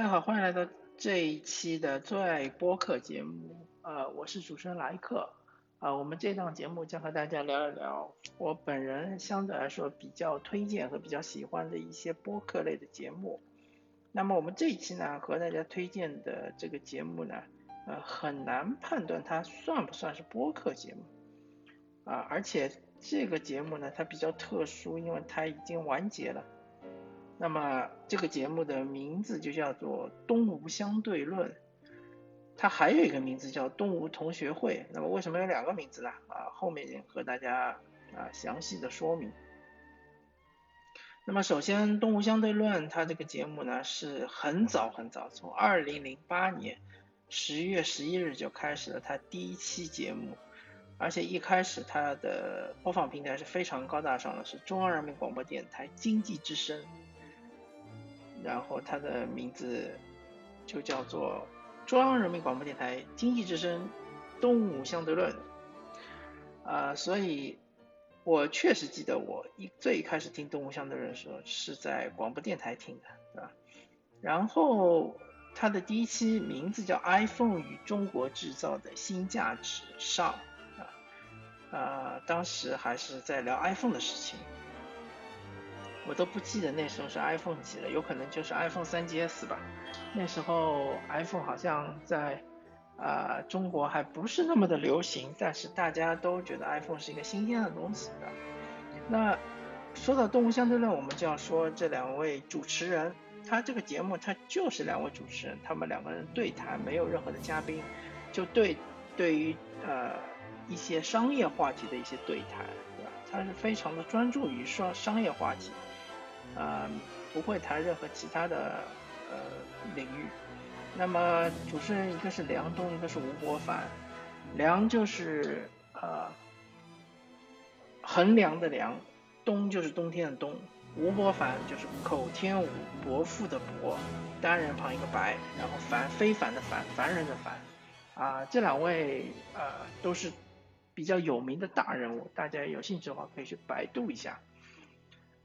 大家好，欢迎来到这一期的最爱播客节目。呃，我是主持人莱克。啊，我们这档节目将和大家聊一聊我本人相对来说比较推荐和比较喜欢的一些播客类的节目。那么我们这一期呢，和大家推荐的这个节目呢，呃，很难判断它算不算是播客节目。啊，而且这个节目呢，它比较特殊，因为它已经完结了。那么这个节目的名字就叫做《东吴相对论》，它还有一个名字叫《东吴同学会》。那么为什么有两个名字呢？啊，后面和大家啊详细的说明。那么首先，《东吴相对论》它这个节目呢是很早很早，从二零零八年十一月十一日就开始了它第一期节目，而且一开始它的播放平台是非常高大上的，是中央人民广播电台经济之声。然后它的名字就叫做中央人民广播电台经济之声动物相对论，啊，所以我确实记得我一最开始听动物相对论的时候是在广播电台听的，对吧？然后它的第一期名字叫 iPhone 与中国制造的新价值上，啊，啊，当时还是在聊 iPhone 的事情。我都不记得那时候是 iPhone 几了，有可能就是 iPhone 三 GS 吧。那时候 iPhone 好像在啊中国还不是那么的流行，但是大家都觉得 iPhone 是一个新鲜的东西的。那说到动物相对论，我们就要说这两位主持人，他这个节目他就是两位主持人，他们两个人对谈，没有任何的嘉宾，就对对于呃一些商业话题的一些对谈，对吧？他是非常的专注于商商业话题。呃，不会谈任何其他的呃领域。那么主持人一个是梁冬，一个是吴伯凡。梁就是呃衡量的量，冬就是冬天的冬。吴伯凡就是口天吴，伯父的伯，单人旁一个白，然后凡非凡的凡，凡人的凡。啊，这两位呃都是比较有名的大人物，大家有兴趣的话可以去百度一下。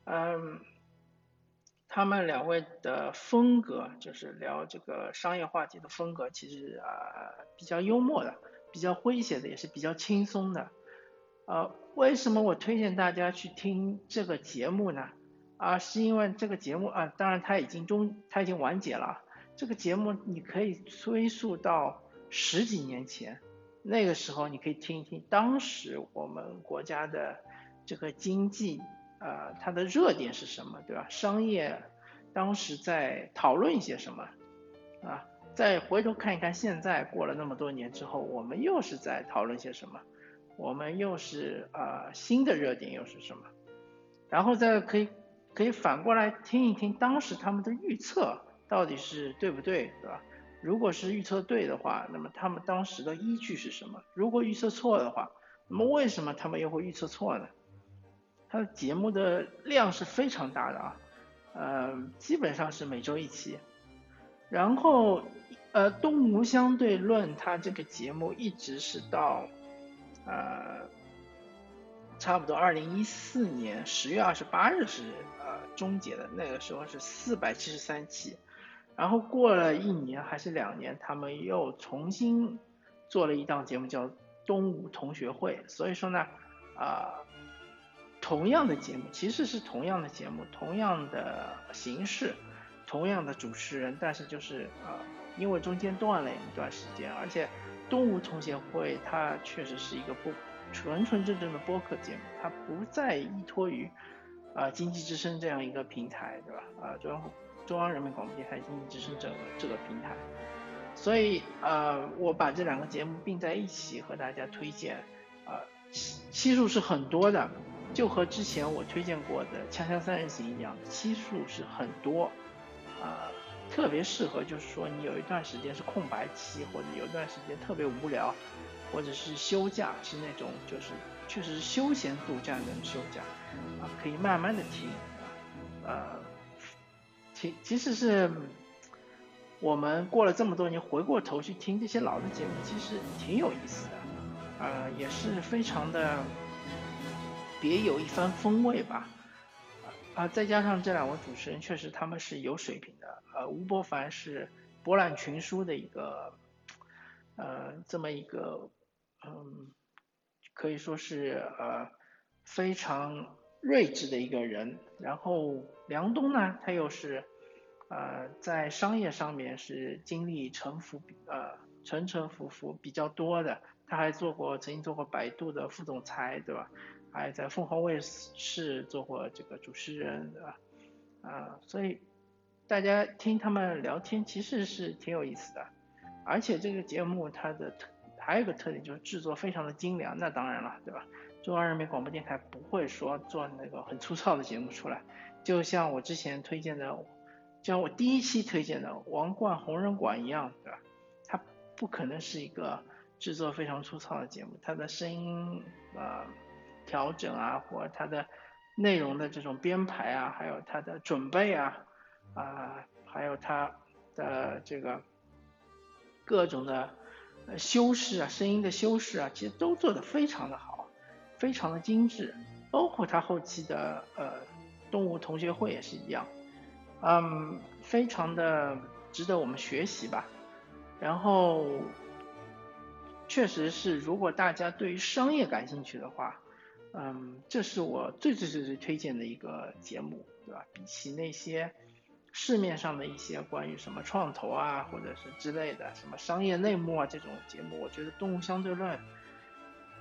嗯。他们两位的风格就是聊这个商业话题的风格，其实啊比较幽默的，比较诙谐的，也是比较轻松的。呃，为什么我推荐大家去听这个节目呢？啊，是因为这个节目啊，当然它已经中，它已经完结了。这个节目你可以追溯到十几年前，那个时候你可以听一听当时我们国家的这个经济。呃，它的热点是什么，对吧？商业当时在讨论一些什么啊？再回头看一看，现在过了那么多年之后，我们又是在讨论些什么？我们又是啊新的热点又是什么？然后再可以可以反过来听一听当时他们的预测到底是对不对，对吧？如果是预测对的话，那么他们当时的依据是什么？如果预测错的话，那么为什么他们又会预测错呢？它的节目的量是非常大的啊，呃，基本上是每周一期。然后，呃，东吴相对论它这个节目一直是到，呃，差不多二零一四年十月二十八日是呃终结的，那个时候是四百七十三期。然后过了一年还是两年，他们又重新做了一档节目叫东吴同学会。所以说呢，啊。同样的节目其实是同样的节目，同样的形式，同样的主持人，但是就是啊，因为中间断了一段时间，而且东吴同学会它确实是一个播纯纯正正的播客节目，它不再依托于啊经济之声这样一个平台，对吧？啊中央中央人民广播电台经济之声这个这个平台，所以啊我把这两个节目并在一起和大家推荐，啊期期数是很多的。就和之前我推荐过的《锵锵三人行》一样，期数是很多，啊，特别适合就是说你有一段时间是空白期，或者有一段时间特别无聊，或者是休假，是那种就是确实是休闲度假的休假，啊，可以慢慢的听，呃，其其实是我们过了这么多年，回过头去听这些老的节目，其实挺有意思的，呃，也是非常的。别有一番风味吧，啊，再加上这两位主持人确实他们是有水平的，呃，吴伯凡是博览群书的一个，呃，这么一个，嗯，可以说是呃非常睿智的一个人。然后梁冬呢，他又是呃在商业上面是经历沉浮呃沉沉浮浮比较多的。他还做过，曾经做过百度的副总裁，对吧？还在凤凰卫视做过这个主持人，对吧？啊，所以大家听他们聊天其实是挺有意思的。而且这个节目它的特还有一个特点就是制作非常的精良，那当然了，对吧？中央人民广播电台不会说做那个很粗糙的节目出来，就像我之前推荐的，像我第一期推荐的王冠红人馆一样，对吧？不可能是一个。制作非常粗糙的节目，它的声音啊调整啊，或它的内容的这种编排啊，还有它的准备啊啊，还有它的这个各种的修饰啊，声音的修饰啊，其实都做得非常的好，非常的精致，包括它后期的呃动物同学会也是一样，嗯，非常的值得我们学习吧，然后。确实是，如果大家对于商业感兴趣的话，嗯，这是我最最最最推荐的一个节目，对吧？比起那些市面上的一些关于什么创投啊，或者是之类的什么商业内幕啊这种节目，我觉得《动物相对论》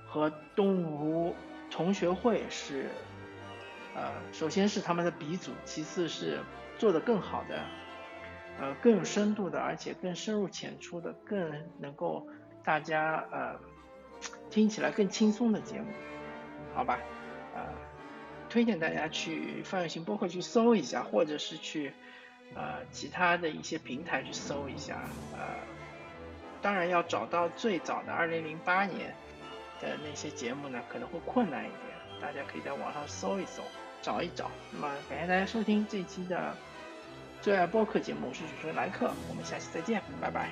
和《动物同学会》是，呃，首先是他们的鼻祖，其次是做的更好的，呃，更有深度的，而且更深入浅出的，更能够。大家呃听起来更轻松的节目，好吧？呃，推荐大家去范有型播客去搜一下，或者是去呃其他的一些平台去搜一下。呃，当然要找到最早的二零零八年的那些节目呢，可能会困难一点。大家可以在网上搜一搜，找一找。那么感谢大家收听这一期的最爱播客节目，我是主持人莱克，我们下期再见，拜拜。